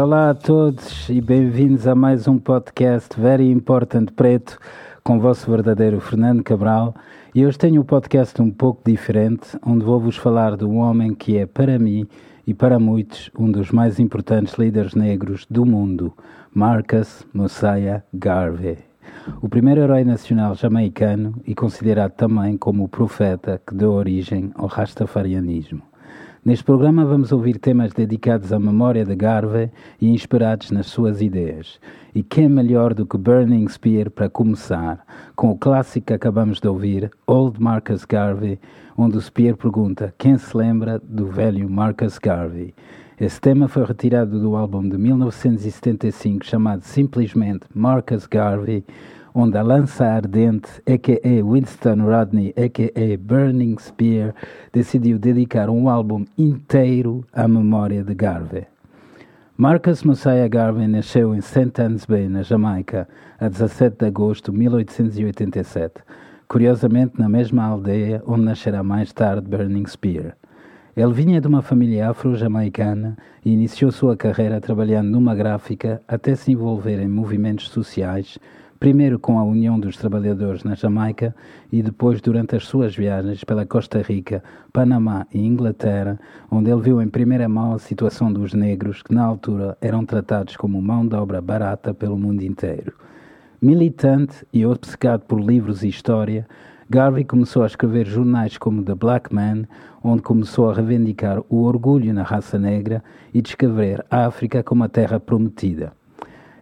Olá a todos e bem-vindos a mais um podcast Very Important Preto com o vosso verdadeiro Fernando Cabral. E hoje tenho um podcast um pouco diferente, onde vou-vos falar de um homem que é, para mim e para muitos, um dos mais importantes líderes negros do mundo, Marcus Mosiah Garvey. O primeiro herói nacional jamaicano e considerado também como o profeta que deu origem ao rastafarianismo. Neste programa vamos ouvir temas dedicados à memória de Garvey e inspirados nas suas ideias. E quem melhor do que Burning Spear para começar, com o clássico que acabamos de ouvir, Old Marcus Garvey, onde o Spear pergunta quem se lembra do velho Marcus Garvey. Esse tema foi retirado do álbum de 1975 chamado simplesmente Marcus Garvey, onde a lança ardente, a.k.a. Winston Rodney, a.k.a. Burning Spear, decidiu dedicar um álbum inteiro à memória de Garvey. Marcus Mosiah Garvey nasceu em St. Anne's Bay, na Jamaica, a 17 de agosto de 1887. curiosamente na mesma aldeia onde nascerá mais tarde Burning Spear. Ele vinha de uma família afro-jamaicana e iniciou sua carreira trabalhando numa gráfica até se envolver em movimentos sociais, primeiro com a União dos Trabalhadores na Jamaica e depois durante as suas viagens pela Costa Rica, Panamá e Inglaterra, onde ele viu em primeira mão a situação dos negros que na altura eram tratados como mão de obra barata pelo mundo inteiro. Militante e obcecado por livros e história, Garvey começou a escrever jornais como The Black Man, onde começou a reivindicar o orgulho na raça negra e descrever a África como a terra prometida.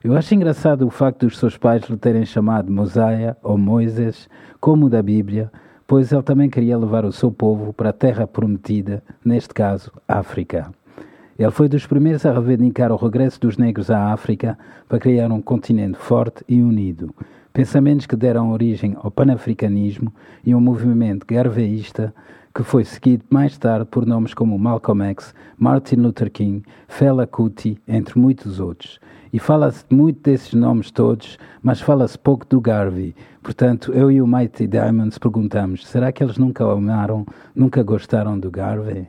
Eu acho engraçado o facto dos seus pais lhe terem chamado Mosaia ou Moisés, como o da Bíblia, pois ele também queria levar o seu povo para a terra prometida, neste caso, África. Ele foi dos primeiros a reivindicar o regresso dos negros à África para criar um continente forte e unido. Pensamentos que deram origem ao panafricanismo e um movimento garveísta que foi seguido mais tarde por nomes como Malcolm X, Martin Luther King, Fela Kuti, entre muitos outros. E fala-se muito desses nomes todos, mas fala-se pouco do Garvey. Portanto, eu e o Mighty Diamonds perguntamos: será que eles nunca amaram, nunca gostaram do Garvey?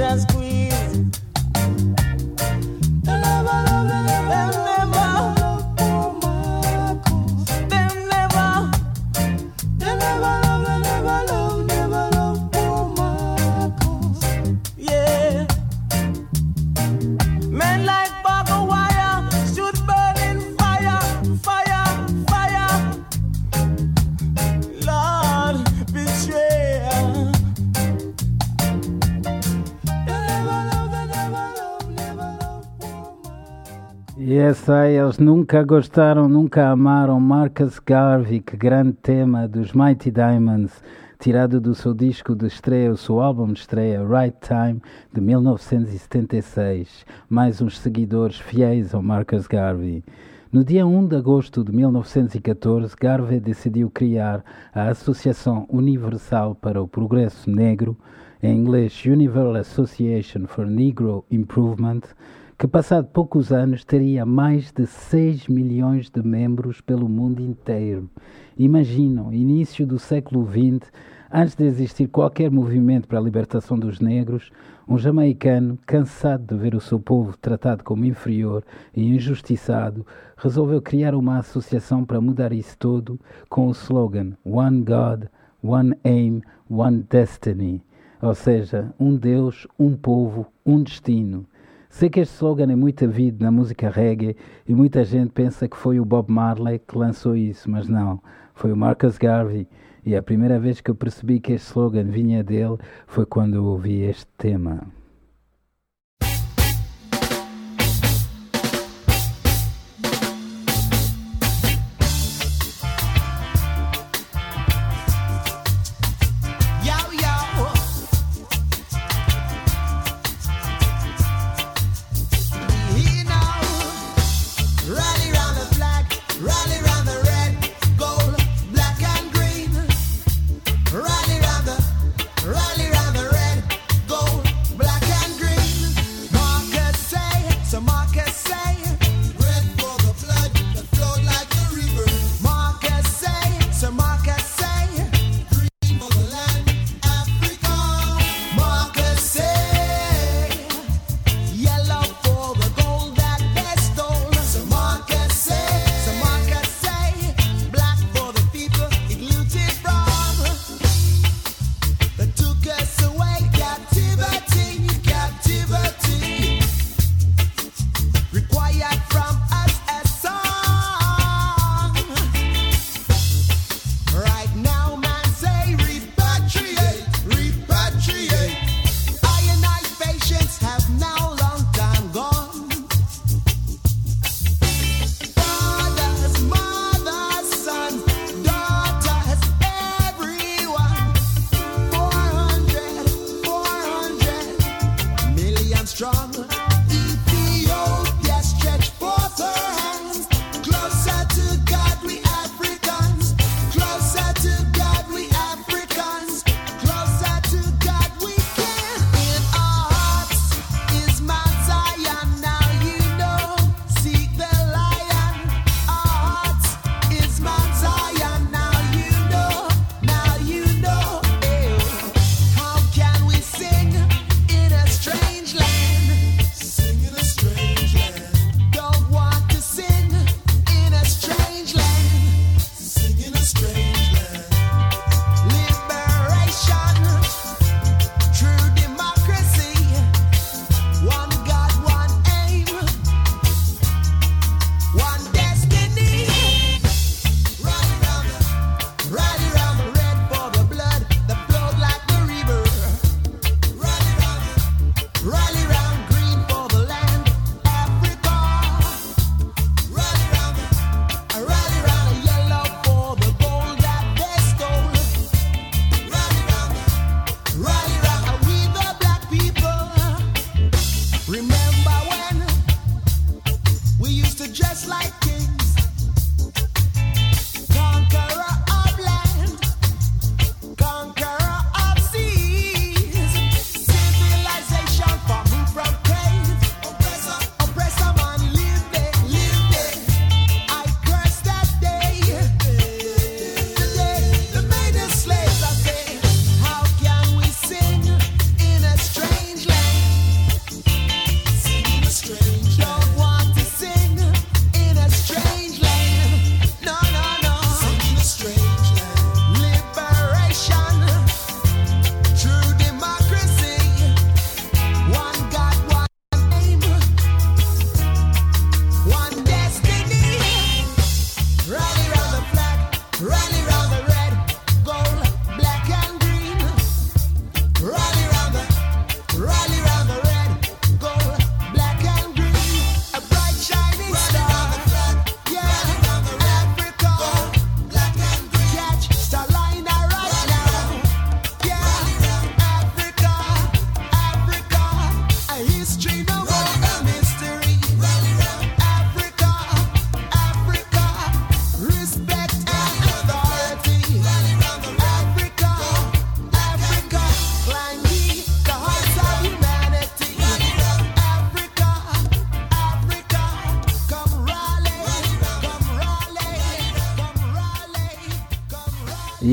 Princess Queen. Sei, eles nunca gostaram, nunca amaram Marcus Garvey, que grande tema dos Mighty Diamonds, tirado do seu disco de estreia, o seu álbum de estreia, Right Time, de 1976. Mais uns seguidores fiéis ao Marcus Garvey. No dia 1 de agosto de 1914, Garvey decidiu criar a Associação Universal para o Progresso Negro, em inglês Universal Association for Negro Improvement, que passado poucos anos teria mais de 6 milhões de membros pelo mundo inteiro. Imaginam, início do século XX, antes de existir qualquer movimento para a libertação dos negros, um jamaicano, cansado de ver o seu povo tratado como inferior e injustiçado, resolveu criar uma associação para mudar isso tudo com o slogan One God, One Aim, One Destiny. Ou seja, um Deus, um povo, um destino. Sei que este slogan é muito havido na música reggae e muita gente pensa que foi o Bob Marley que lançou isso, mas não, foi o Marcus Garvey. E a primeira vez que eu percebi que este slogan vinha dele foi quando eu ouvi este tema.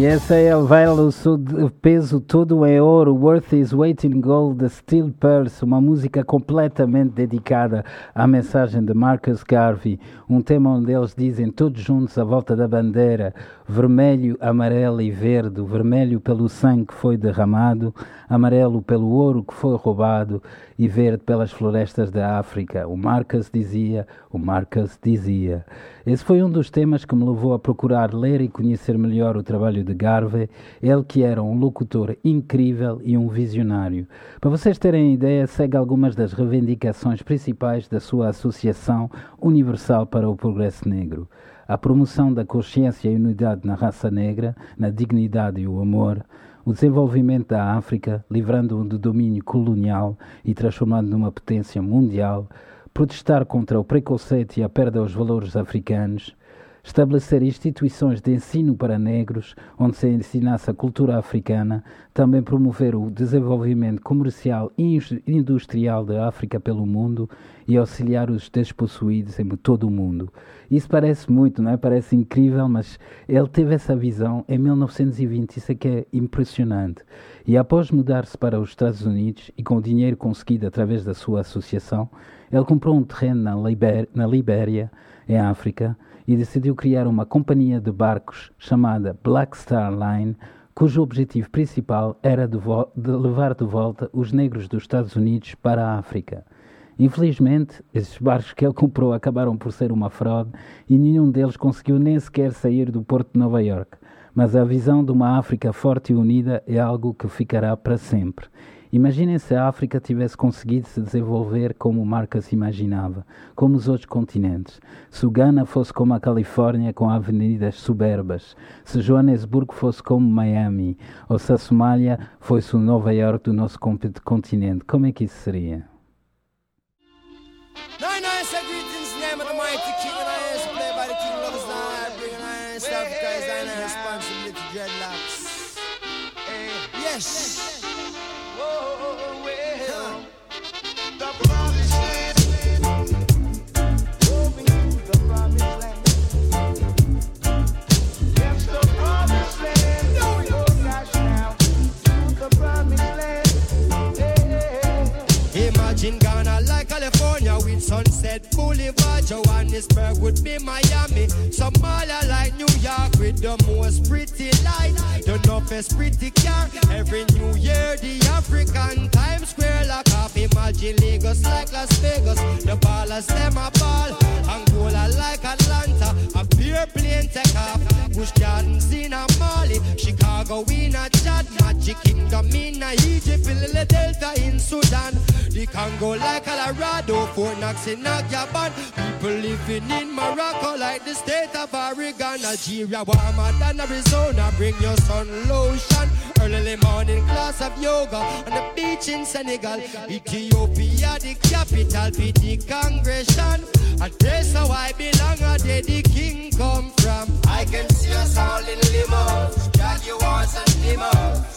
E essa é vela, o peso todo é ouro, Worth is Waiting Gold, The Steel Purse, uma música completamente dedicada à mensagem de Marcus Garvey, um tema onde eles dizem todos juntos à volta da bandeira, vermelho, amarelo e verde, vermelho pelo sangue que foi derramado, amarelo pelo ouro que foi roubado e verde pelas florestas da África. O Marcus dizia, o Marcus dizia. Esse foi um dos temas que me levou a procurar ler e conhecer melhor o trabalho de Garvey, ele que era um locutor incrível e um visionário. Para vocês terem ideia, segue algumas das reivindicações principais da sua Associação Universal para o Progresso Negro. A promoção da consciência e unidade na raça negra, na dignidade e o amor, o desenvolvimento da África, livrando-o do domínio colonial e transformando numa potência mundial, protestar contra o preconceito e a perda dos valores africanos, estabelecer instituições de ensino para negros, onde se ensinasse a cultura africana, também promover o desenvolvimento comercial e industrial da África pelo mundo e auxiliar os despossuídos em todo o mundo. Isso parece muito, não é? Parece incrível, mas ele teve essa visão em 1920, isso é que é impressionante. E após mudar-se para os Estados Unidos e com o dinheiro conseguido através da sua associação, ele comprou um terreno na, Liber na Libéria, em África, e decidiu criar uma companhia de barcos chamada Black Star Line, cujo objetivo principal era de, de levar de volta os negros dos Estados Unidos para a África. Infelizmente, esses barcos que ele comprou acabaram por ser uma fraude e nenhum deles conseguiu nem sequer sair do porto de Nova York. Mas a visão de uma África forte e unida é algo que ficará para sempre. Imaginem se a África tivesse conseguido se desenvolver como Marca se imaginava, como os outros continentes. Se o Ghana fosse como a Califórnia, com avenidas soberbas. Se Joanesburgo fosse como Miami. Ou se a Somália fosse o Nova York do nosso continente. Como é que isso seria? Yes. Boulevard, yo Johannesburg would be Miami. Somalia like New York with the most pretty light. The toughest pretty car. Every New Year, the African Times Square lock off. Imagine Lagos like Las Vegas. The ballers them a ball. Angola like Atlanta. A pure plane take off. Bush Gardens in a Mali. Chicago in a Chad. Magic Kingdom in a Egypt. Delta in Sudan. The Congo like Colorado. Fort Knox in a Gabon. People living in Morocco like the state of Oregon. Nigeria warmer than Arizona. Bring your sun lotion. Early morning class of yoga on the beach in Senegal. Ethiopia, the capital, be the congregation. And that's how I belong, and there the king come from. I can see us all in limos, Jaguars and limos.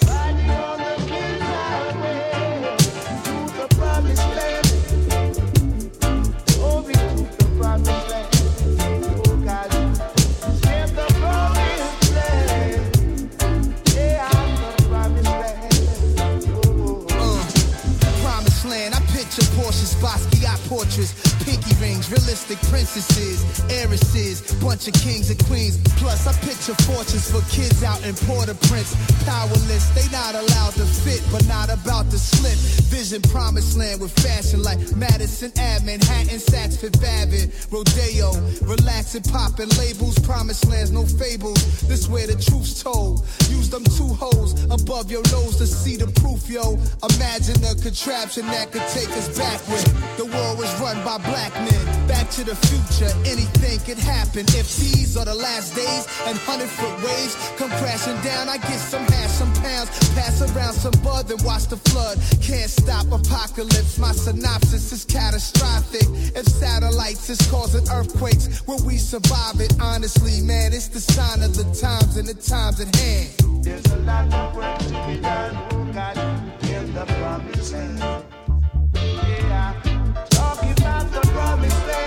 Picture fortunes for kids out in Port-au-Prince. Powerless, they not allowed to fit, but not about to slip. Vision promised land with fashion like Madison Ave, Manhattan, Saks, Fifth Avenue, Rodeo. Relaxing, popping labels, promised lands, no fables. This where the truth's told. Use them two holes above your nose to see the proof, yo. Imagine a contraption that could take us backward. The world was run by black men. Back to the future, anything could happen. If these are the last days and hundred foot waves come crashing down, I get some hash, some pounds, pass around some bud and watch the flood. Can't stop apocalypse. My synopsis is catastrophic. If satellites is causing earthquakes, will we survive it? Honestly, man, it's the sign of the times and the times at hand. There's a lot of work to be done, God, in the promised land. promised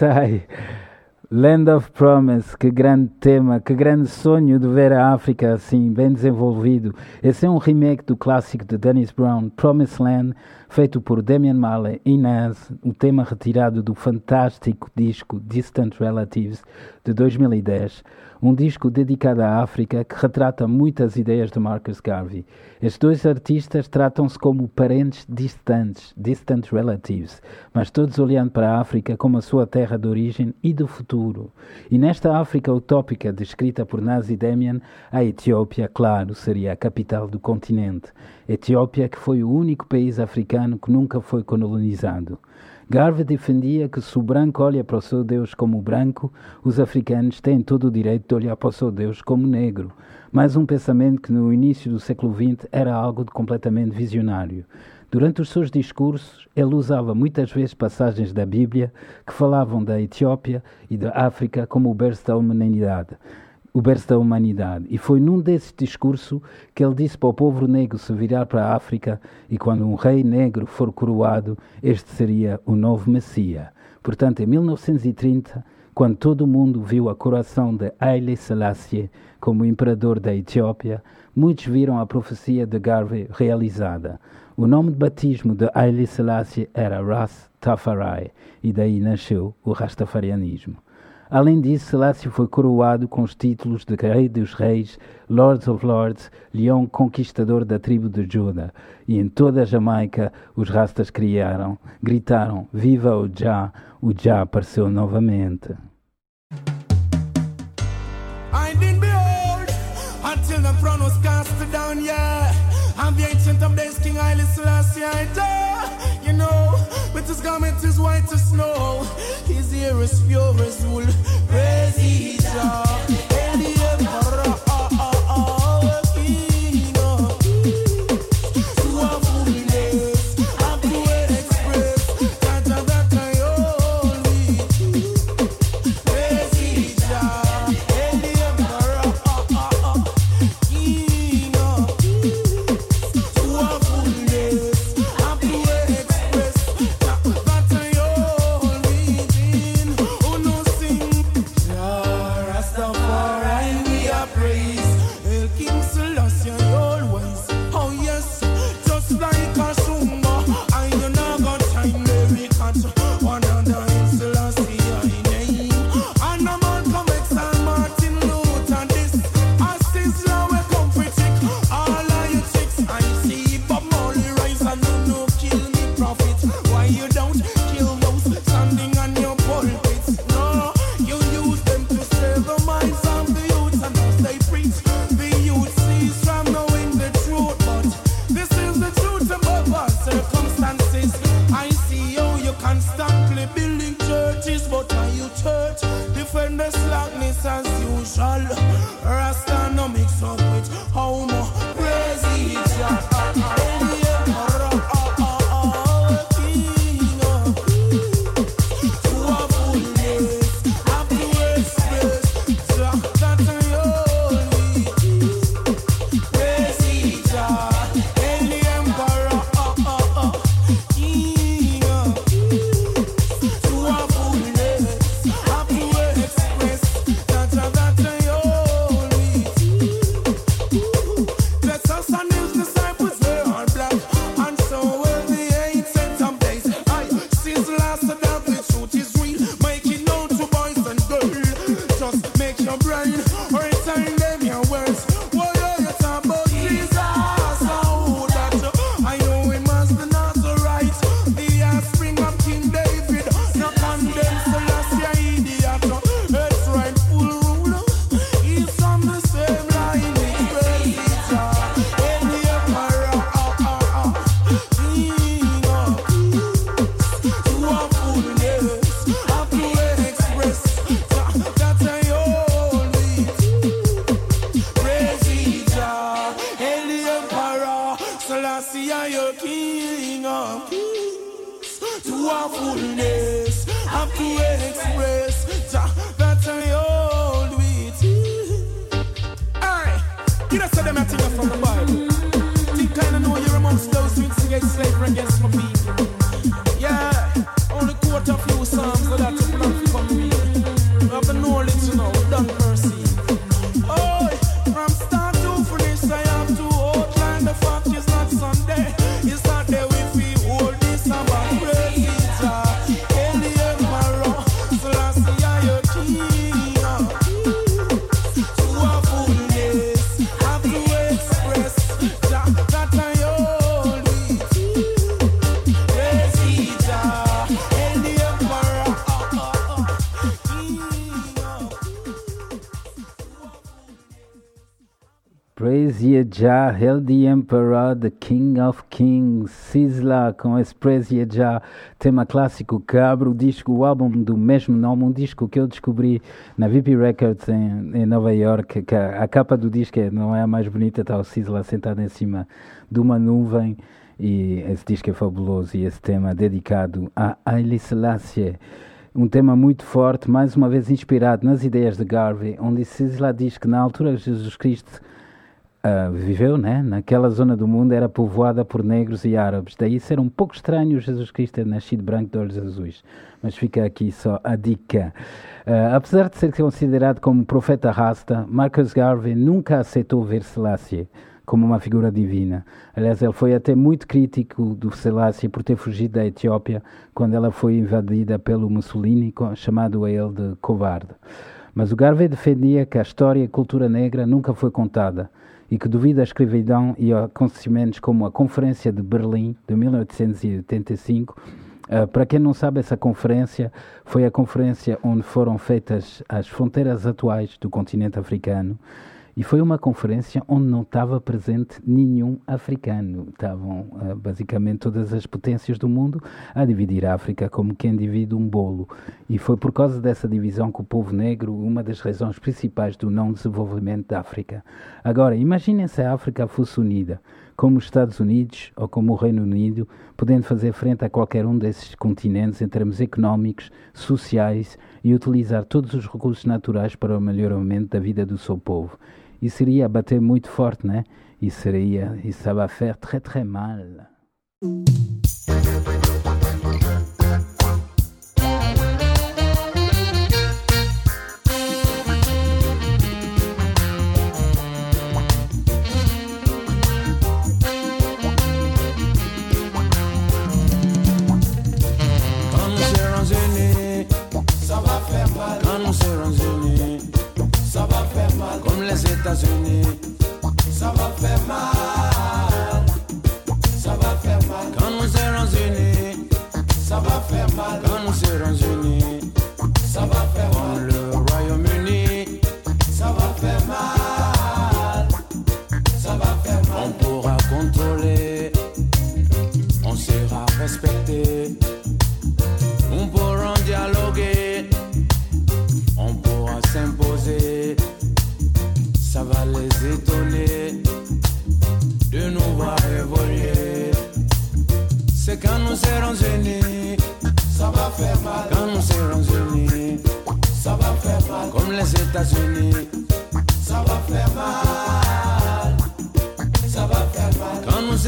Yes, I. Land of Promise, que grande tema, que grande sonho de ver a África assim, bem desenvolvido. Esse é um remake do clássico de Dennis Brown, Promised Land, feito por Damian Marley e Nas, um tema retirado do fantástico disco Distant Relatives de 2010 um disco dedicado à África que retrata muitas ideias de Marcus Garvey. Estes dois artistas tratam-se como parentes distantes, distant relatives, mas todos olhando para a África como a sua terra de origem e do futuro. E nesta África utópica descrita por Nazi Demian, a Etiópia, claro, seria a capital do continente. Etiópia que foi o único país africano que nunca foi colonizado. Garvey defendia que se o branco olha para o seu Deus como branco, os africanos têm todo o direito de olhar para o seu Deus como negro. Mais um pensamento que no início do século XX era algo de completamente visionário. Durante os seus discursos, ele usava muitas vezes passagens da Bíblia que falavam da Etiópia e da África como o berço da humanidade o berço da humanidade. E foi num desses discursos que ele disse para o povo negro se virar para a África e quando um rei negro for coroado, este seria o novo Messias. Portanto, em 1930, quando todo o mundo viu a coroação de Haile Selassie como imperador da Etiópia, muitos viram a profecia de Garvey realizada. O nome de batismo de Haile Selassie era Ras Tafari e daí nasceu o Rastafarianismo. Além disso, Selassie foi coroado com os títulos de Rei dos Reis, Lords of Lords, Leão Conquistador da tribo de Juda. E em toda a Jamaica, os rastas criaram, gritaram: Viva o Jah! O Jah apareceu novamente. Of days, King Haile Selassie, I. His garment is white as snow. His hair is pure as wool. Praise Jah. Jah, Hail the Emperor, the King of Kings, Sizzla com Ye Jah, tema clássico que abre o disco, o álbum do mesmo nome, um disco que eu descobri na VP Records em, em Nova York, que a, a, capa do disco é, não é a mais bonita, está o Sizzla sentado em cima de uma nuvem. E esse disco é fabuloso e esse tema dedicado a Haile Selassie. Um tema muito forte, mais uma vez inspirado nas ideias de Garvey, onde Sizzla diz que na altura Jesus Cristo uh, viveu, né? naquela zona do mundo era povoada por negros e árabes. Daí ser um pouco estranho Jesus Cristo ter nascido branco de olhos azuis. Mas fica aqui só a dica. Uh, apesar de ser considerado como profeta rasta, Marcus Garvey nunca aceitou ver Selassie como uma figura divina. Aliás, ele foi até muito crítico do Selassie por ter fugido da Etiópia quando ela foi invadida pelo Mussolini, chamado a ele de covarde. Mas o Garvey defendia que a história e a cultura negra nunca foi contada e que devido à escravidão e a acontecimentos como a Conferência de Berlim de 1885, uh, eh, para quem não sabe, essa conferência foi a conferência onde foram feitas as fronteiras atuais do continente africano e foi uma conferência onde não estava presente nenhum africano. Estavam uh, basicamente todas as potências do mundo a dividir a África como quem divide um bolo. E foi por causa dessa divisão que o povo negro, uma das razões principais do não desenvolvimento da África. Agora, imaginem se a África fosse unida, como os Estados Unidos ou como o Reino Unido, podendo fazer frente a qualquer um desses continentes em termos económicos, sociais e utilizar todos os recursos naturais para o melhoramento da vida do seu povo. Isso seria bater muito forte, né? Isso seria, isso ça va faire très très mal. États-Unis. Ça va faire mal. Les États-Unis, ça va faire mal. Ça va faire mal. Quand nous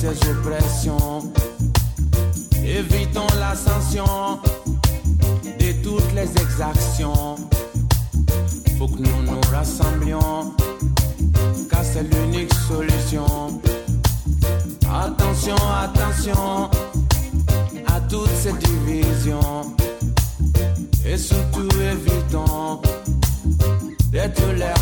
ces oppressions. Évitons l'ascension de toutes les exactions. Faut que nous nous rassemblions, car c'est l'unique solution. Attention, attention à toutes ces divisions. Et surtout évitons d'être l'air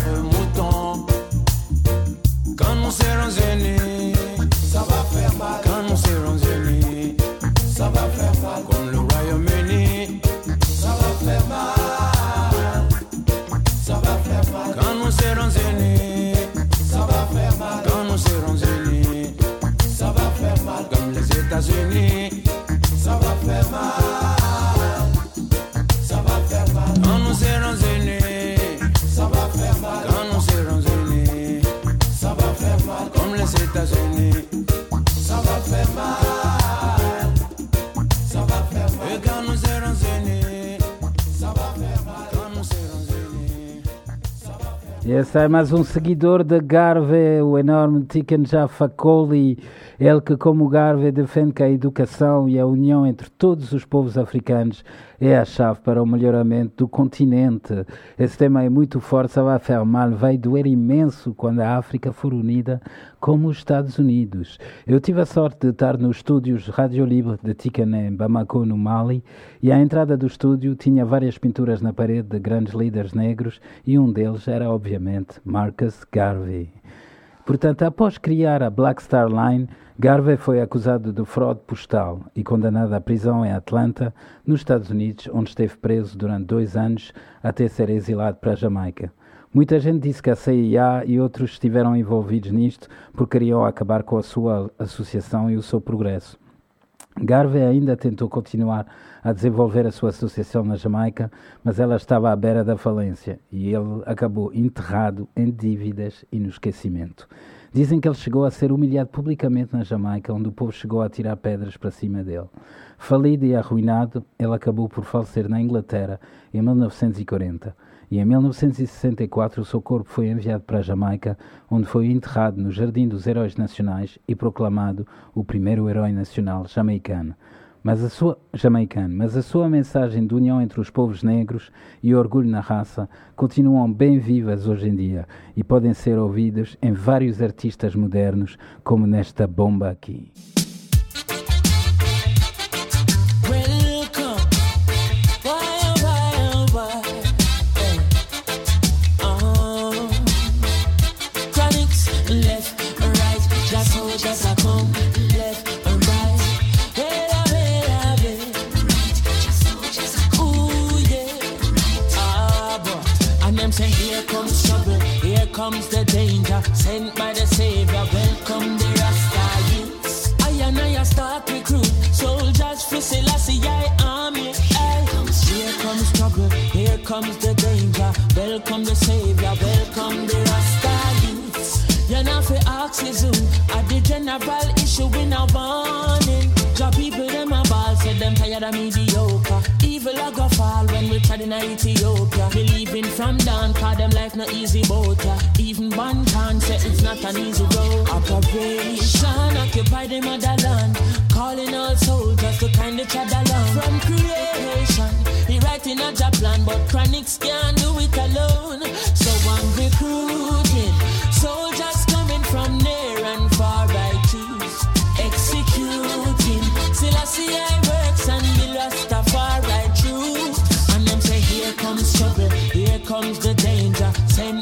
esse é mais um seguidor de Garvey, o enorme Tiken Jaffa Kohli, ele que, como Garvey, defende que a educação e a união entre todos os povos africanos é a chave para o melhoramento do continente. Esse tema é muito forte, ça va faire mal, vai doer imenso quando a África for unida como os Estados Unidos. Eu tive a sorte de estar nos estúdios Rádio Libre de Tiken em Bamako, no Mali, e à entrada do estúdio tinha várias pinturas na parede de grandes líderes negros e um deles era, obviamente, Marcus Garvey. Portanto, após criar a Black Star Line, Garvey foi acusado de fraude postal e condenado à prisão em Atlanta, nos Estados Unidos, onde esteve preso durante dois anos até ser exilado para a Jamaica. Muita gente disse que a CIA e outros estiveram envolvidos nisto porque queriam acabar com a sua associação e o seu progresso. Garvey ainda tentou continuar a desenvolver a sua associação na Jamaica, mas ela estava à beira da falência e ele acabou enterrado em dívidas e no esquecimento. Dizem que ele chegou a ser humilhado publicamente na Jamaica, onde o povo chegou a tirar pedras para cima dele. Falido e arruinado, ele acabou por falecer na Inglaterra em 1940 e em 1964 o seu corpo foi enviado para a Jamaica, onde foi enterrado no Jardim dos Heróis Nacionais e proclamado o primeiro herói nacional jamaicano. Mas a sua jamaicano, mas a sua mensagem de união entre os povos negros e orgulho na raça continuam bem vivas hoje em dia e podem ser ouvidas em vários artistas modernos, como nesta bomba aqui.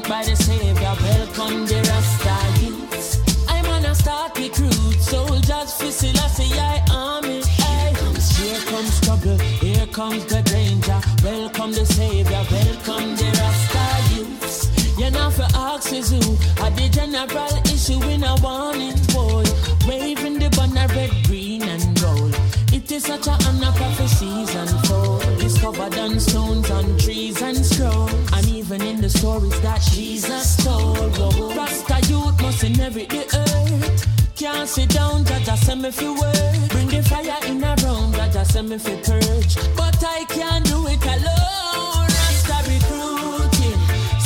By the Savior, welcome the Rasta youths. I'm on a start recruit, soldiers for Selassie I army. Aye. Here comes trouble, here comes the danger. Welcome the Savior, welcome the Rasta youths. You're not for who are the general issue in a warning Send me fi work. Bring the fire in a room, Jaja send me fi purge. But I can't do it alone. Rasta recruiting,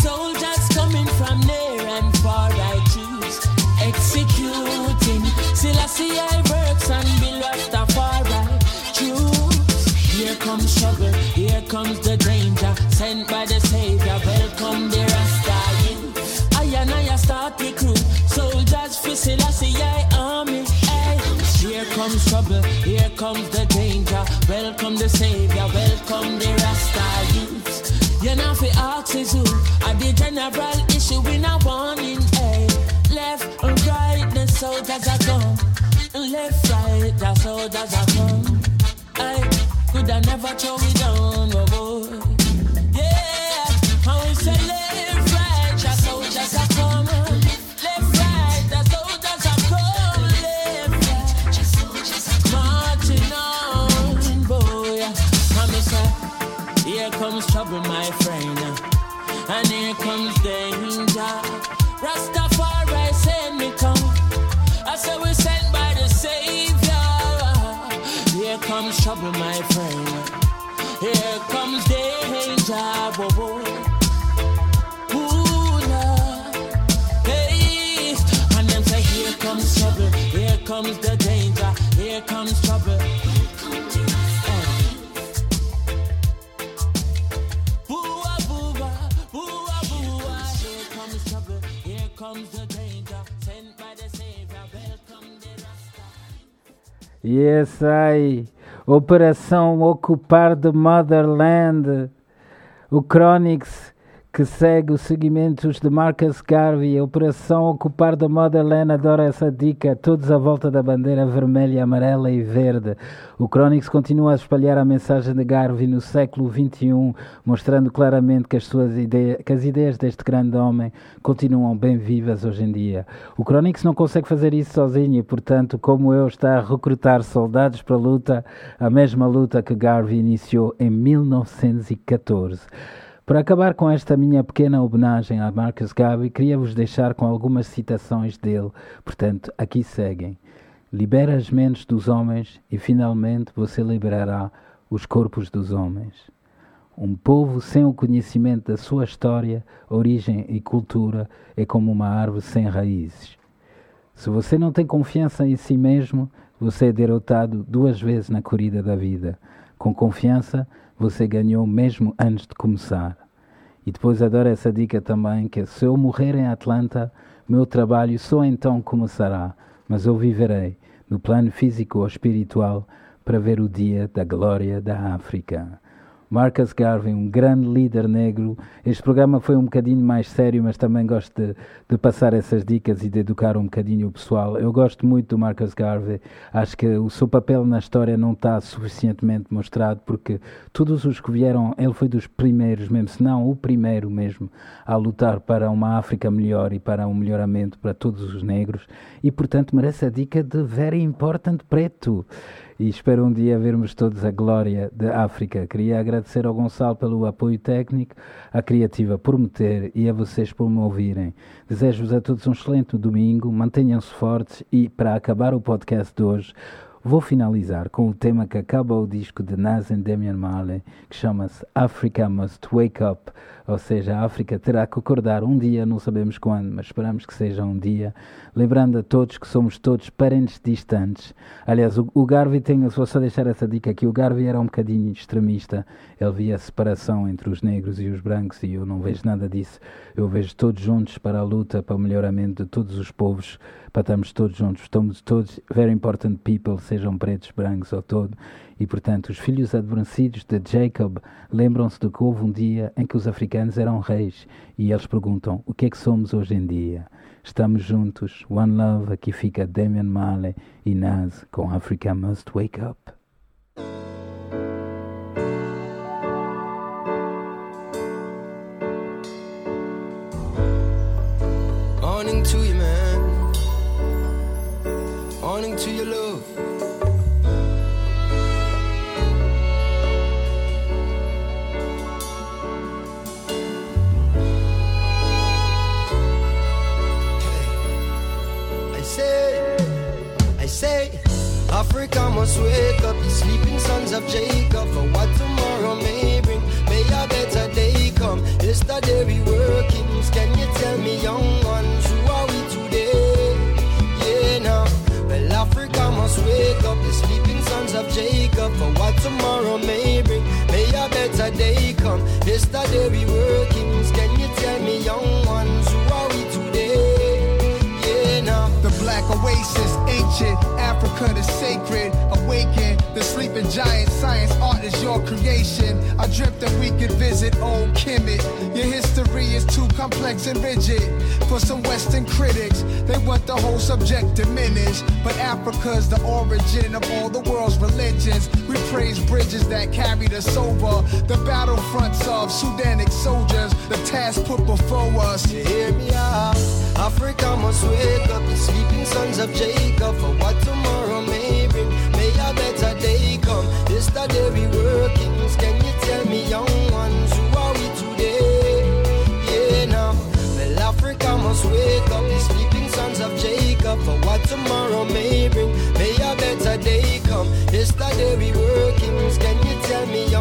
soldiers coming from near and far. I choose executing. Selassie I see I works and be Rastafari. Choose. Here comes trouble, here comes the trouble, here comes the danger. Welcome the Savior, welcome the Rasta youth. You're not for axes who are the general issue in a warning. Aye. Left and right, the soldiers are come. Left, right, the soldiers are come. I could I never throw it down, comes the danger, here comes trouble. Yes, ai. Operação Ocupar the Motherland. O Chronix que segue os segmentos de Marcus Garvey. Operação Ocupar the Motherland. Adoro essa dica. Todos à volta da bandeira vermelha, amarela e verde. O Chronix continua a espalhar a mensagem de Garvey no século XXI, mostrando claramente que as, suas ideias, que as ideias deste grande homem continuam bem vivas hoje em dia. O Chronix não consegue fazer isso sozinho e, portanto, como eu, está a recrutar soldados para a luta, a mesma luta que Garvey iniciou em 1914. Para acabar com esta minha pequena homenagem a Marcus Garvey, queria vos deixar com algumas citações dele. Portanto, aqui seguem. Libera as mentes dos homens e finalmente você liberará os corpos dos homens. Um povo sem o conhecimento da sua história, origem e cultura é como uma árvore sem raízes. Se você não tem confiança em si mesmo, você é derrotado duas vezes na corrida da vida. Com confiança, você ganhou mesmo antes de começar. E depois adoro essa dica também, que é, se eu morrer em Atlanta, meu trabalho só então começará, mas eu viverei no plano físico ou espiritual para ver o dia da glória da África. Marcus Garvey, um grande líder negro. Este programa foi um bocadinho mais sério, mas também gosto de, de, passar essas dicas e de educar um bocadinho o pessoal. Eu gosto muito do Marcus Garvey. Acho que o seu papel na história não está suficientemente mostrado, porque todos os que vieram, ele foi dos primeiros mesmo, se não o primeiro mesmo, a lutar para uma África melhor e para um melhoramento para todos os negros. E, portanto, merece a dica de Very Important Preto e espero um dia vermos todos a glória da África. Queria agradecer ao Gonçalo pelo apoio técnico, à Criativa por me ter e a vocês por me ouvirem. Desejo-vos a todos um excelente domingo, mantenham-se fortes e, para acabar o podcast de hoje, Vou finalizar com o tema que acaba o disco de Nas e Damian Marley, que chama-se Africa Must Wake Up, ou seja, a África terá que acordar um dia, não sabemos quando, mas esperamos que seja um dia, lembrando a todos que somos todos parentes distantes. Aliás, o, o Garvey tem, vou só deixar essa dica aqui, o Garvey era um bocadinho extremista, ele via a separação entre os negros e os brancos e eu não vejo nada disso, eu vejo todos juntos para a luta, para o melhoramento de todos os povos, para estarmos todos juntos, estamos todos very important people, sejam pretos, brancos ou todo, e portanto os filhos adormecidos de Jacob lembram-se de que houve um dia em que os africanos eram reis e eles perguntam o que é que somos hoje em dia. Estamos juntos, One Love, aqui fica Damian Marley e Nas com Africa Must Wake Up. Morning to you, man. Morning to your love. I say, I say, Africa must wake up, the sleeping sons of Jacob, for what tomorrow may bring. May a better day come. Yesterday we workings. Can you tell me, young ones, of Jacob, for what tomorrow may bring. May a better day come. Yesterday we workings. Can you tell me, young black oasis, ancient Africa, the sacred, awaken. The sleeping giant, science, art is your creation. I dreamt that we could visit old Kemet. Your history is too complex and rigid for some Western critics. They want the whole subject diminished, but Africa's the origin of all the world's religions. We praise bridges that carried us over the battlefronts of Sudanic soldiers. The task put before us. You hear me out. Africa must wake up, the sleeping sons of Jacob. For what tomorrow may bring, may a better day come. Yesterday we were kings. Can you tell me, young ones, who are we today? Yeah, now. Well, Africa must wake up, the sleeping sons of Jacob. For what tomorrow may bring, may a better day come. Yesterday we were kings. Can you tell me, young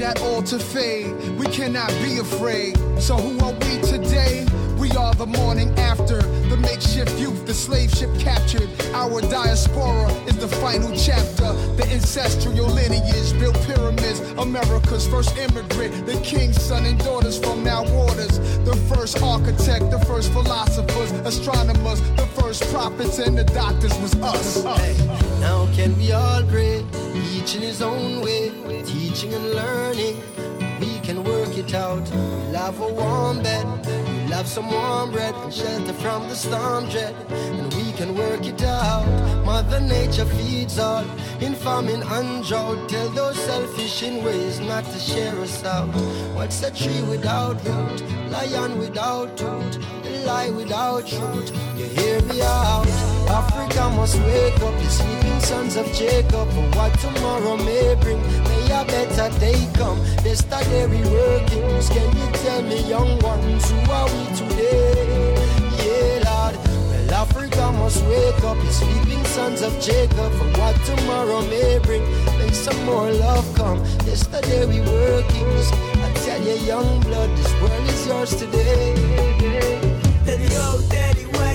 that all to fade. We cannot be afraid. So who are we today? We are the morning after, the makeshift youth, the slave ship captured. Our diaspora is the final chapter. The ancestral lineage built pyramids, America's first immigrant, the king's son and daughters from now waters. The first architect, the first philosophers, astronomers, the first prophets, and the doctors was us. Hey, now can we all pray, each in his own way, teaching and learning? We can work it out. We'll a warm bed, we'll have some warm bread and shelter from the storm dread, and we can work it out. Mother Nature feeds all in famine and drought. Tell those selfish in ways not to share us out. What's a tree without root? Lion without tooth, lie without truth. You hear me out? Africa must wake up, the sleeping sons of Jacob, for what tomorrow may bring. May a better day come. Yesterday we working. Can you tell me, young ones, who are we today? Yeah, Lord. Well, Africa must wake up, the sleeping sons of Jacob, for what tomorrow may bring. May some more love come. Yesterday we working. I tell you, young blood, this world is yours today. Daddy, daddy, why